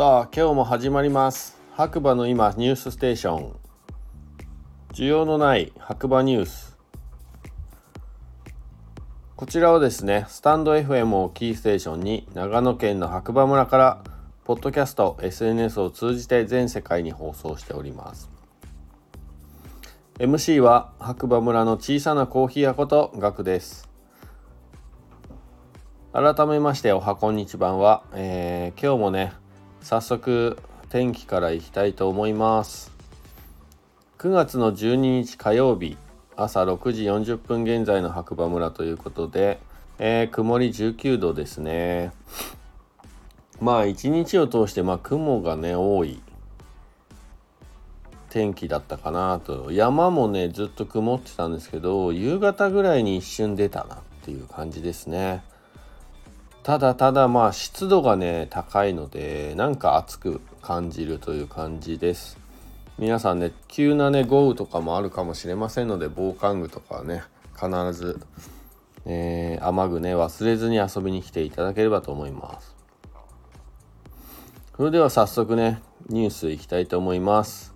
さあ今日も始まります。白馬の今ニュースステーション。需要のない白馬ニュース。こちらはですねスタンド FM をキーステーションに長野県の白馬村からポッドキャスト SNS を通じて全世界に放送しております。MC は白馬村の小さなコーヒー屋ことガクです。改めましておはこんにちばんは、えー、今日もね早速天気からいきたいと思います。9月の12日火曜日朝6時40分現在の白馬村ということで、えー、曇り19度ですね。まあ一日を通してまあ雲がね多い天気だったかなと。山もねずっと曇ってたんですけど夕方ぐらいに一瞬出たなっていう感じですね。ただただまあ湿度がね高いのでなんか暑く感じるという感じです。皆さんね急なね豪雨とかもあるかもしれませんので防寒具とかはね必ず、えー、雨具ね忘れずに遊びに来ていただければと思います。それでは早速ねニュースいきたいと思います。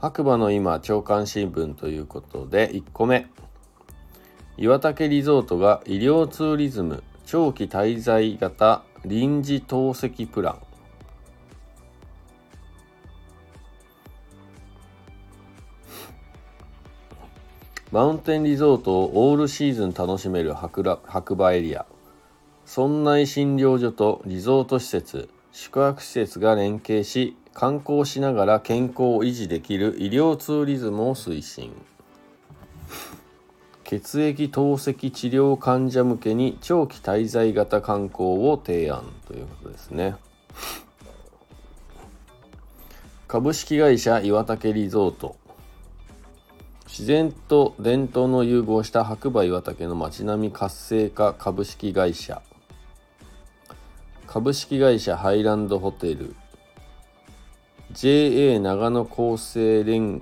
白馬の今朝刊新聞ということで1個目。岩竹リゾートが医療ツーリズム長期滞在型臨時透析プラン。マウンテンリゾートをオールシーズン楽しめる白馬エリア。村内診療所とリゾート施設。宿泊施設が連携し観光しながら健康を維持できる医療ツーリズムを推進。血液透析治療患者向けに長期滞在型観光を提案ということですね。株式会社岩竹リゾート。自然と伝統の融合した白馬岩竹の街並み活性化株式会社。株式会社ハイランドホテル。JA 長野厚生連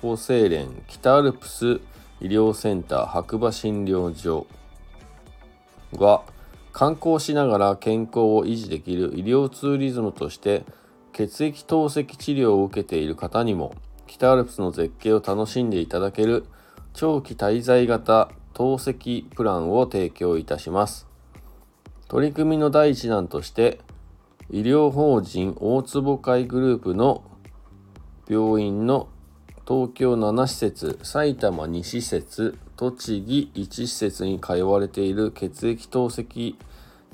厚生連北アルプス医療センター白馬診療所が観光しながら健康を維持できる医療ツーリズムとして血液透析治療を受けている方にも北アルプスの絶景を楽しんでいただける長期滞在型透析プランを提供いたします。取り組みの第一弾として医療法人大坪会グループの病院の東京7施設、埼玉2施設、栃木1施設に通われている血液透析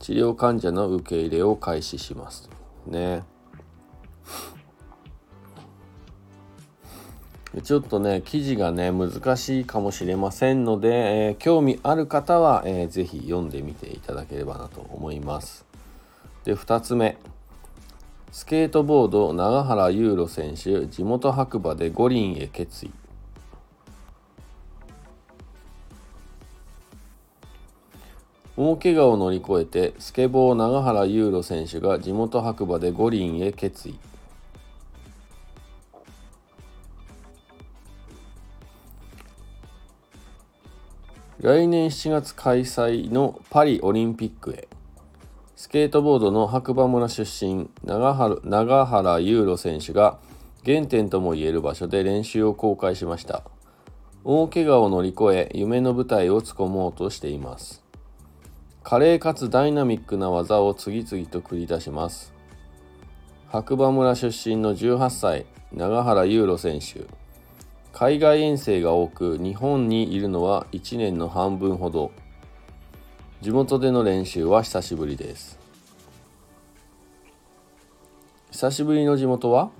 治療患者の受け入れを開始します。ね。ちょっとね、記事がね、難しいかもしれませんので、えー、興味ある方は、えー、ぜひ読んでみていただければなと思います。で、2つ目。スケートボード永原優路選手地元白馬で五輪へ決意。大怪我を乗り越えてスケボー永原優路選手が地元白馬で五輪へ決意。来年7月開催のパリオリンピックへ。スケートボードの白馬村出身長原長原優路選手が原点ともいえる場所で練習を公開しました。大怪我を乗り越え夢の舞台をつこもうとしています。華麗かつダイナミックな技を次々と繰り出します。白馬村出身の18歳長原優路選手。海外遠征が多く日本にいるのは1年の半分ほど。地元での練習は久しぶりです。久しぶりの地元は？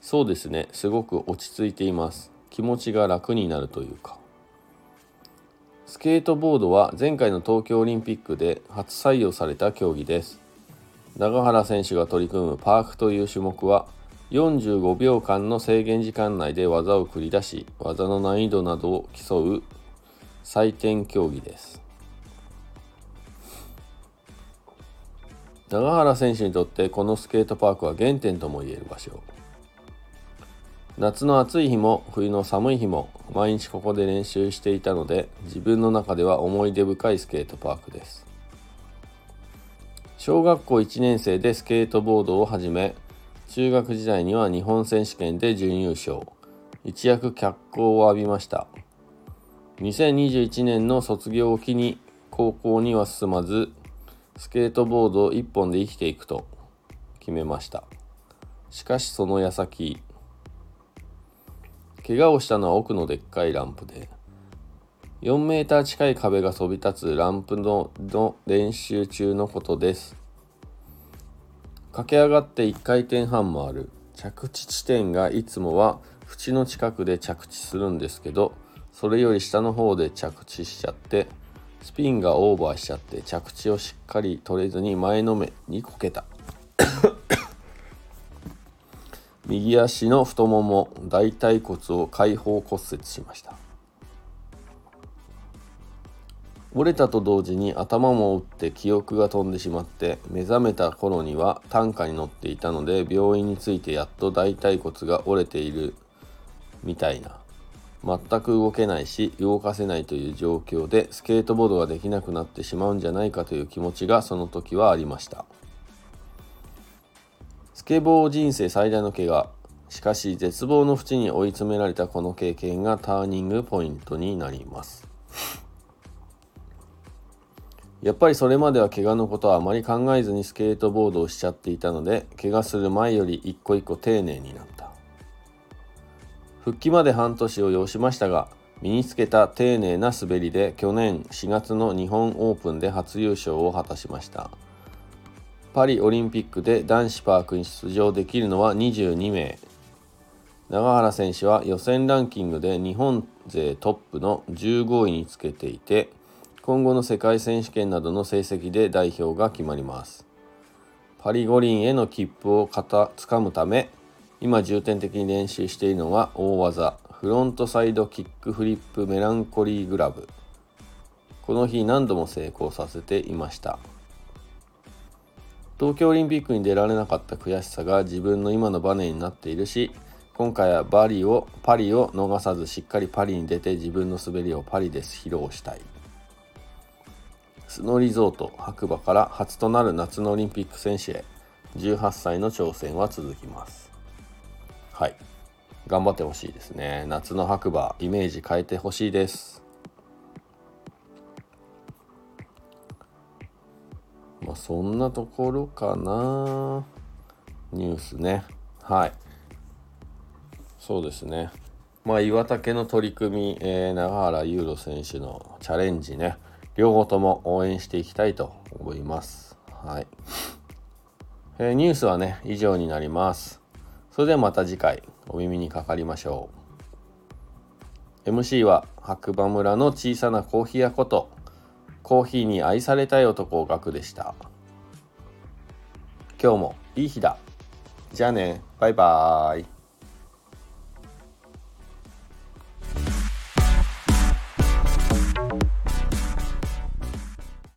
そうですね。すごく落ち着いています。気持ちが楽になるというか。スケートボードは前回の東京オリンピックで初採用された競技です。永原選手が取り組むパークという種目は45秒間の制限時間内で技を繰り出し技の難易度などを競う採点競技です。永原選手にとってこのスケートパークは原点ともいえる場所。夏の暑い日も冬の寒い日も毎日ここで練習していたので自分の中では思い出深いスケートパークです。小学校1年生でスケートボードを始め中学時代には日本選手権で準優勝。一躍脚光を浴びました。2021年の卒業を機に高校には進まずスケートボード1本で生きていくと決めました。しかしその矢先怪我をしたのは奥のでっかいランプで4メーター近い壁がそび立つランプのの練習中のことです。駆け上がって1回転半もある。着地地点がいつもは縁の近くで着地するんですけどそれより下の方で着地しちゃってスピンがオーバーしちゃって着地をしっかり取れずに前のめにこけた。右足の太もも大腿骨を開放骨折しました。折れたと同時に頭も打って記憶が飛んでしまって目覚めた頃には担架に乗っていたので病院に着いてやっと大腿骨が折れているみたいな。全く動けないし動かせないという状況でスケートボードができなくなってしまうんじゃないかという気持ちがその時はありました。スケボー人生最大の怪我しかし絶望の淵に追い詰められたこの経験がターニングポイントになります。やっぱりそれまでは怪我のことはあまり考えずにスケートボードをしちゃっていたので怪我する前より一個一個丁寧になった。復帰まで半年を要しましたが身につけた丁寧な滑りで去年4月の日本オープンで初優勝を果たしました。パリオリンピックで男子パークに出場できるのは22名。永原選手は予選ランキングで日本勢トップの15位につけていて今後の世界選手権などの成績で代表が決まります。パリ五輪への切符をつかむため今重点的に練習しているのは大技フロントサイドキックフリップメランコリーグラブ。この日何度も成功させていました。東京オリンピックに出られなかった悔しさが自分の今のバネになっているし今回はバリをパリを逃さずしっかりパリに出て自分の滑りをパリで披露したい。スノーリゾート白馬から初となる夏のオリンピック選手へ。18歳の挑戦は続きます。はい。頑張ってほしいですね。夏の白馬イメージ変えてほしいです。まあそんなところかな。ニュースね。はい。そうですね。まあ岩竹の取り組み、えー、永原優ロ選手のチャレンジね。両方とも応援していきたいと思います。はい。えー、ニュースはね、以上になります。それではまた次回お耳にかかりましょう。MC は白馬村の小さなコーヒー屋こと、コーヒーに愛されたい男ガクでした。今日もいい日だ。じゃあね、バイバーイ。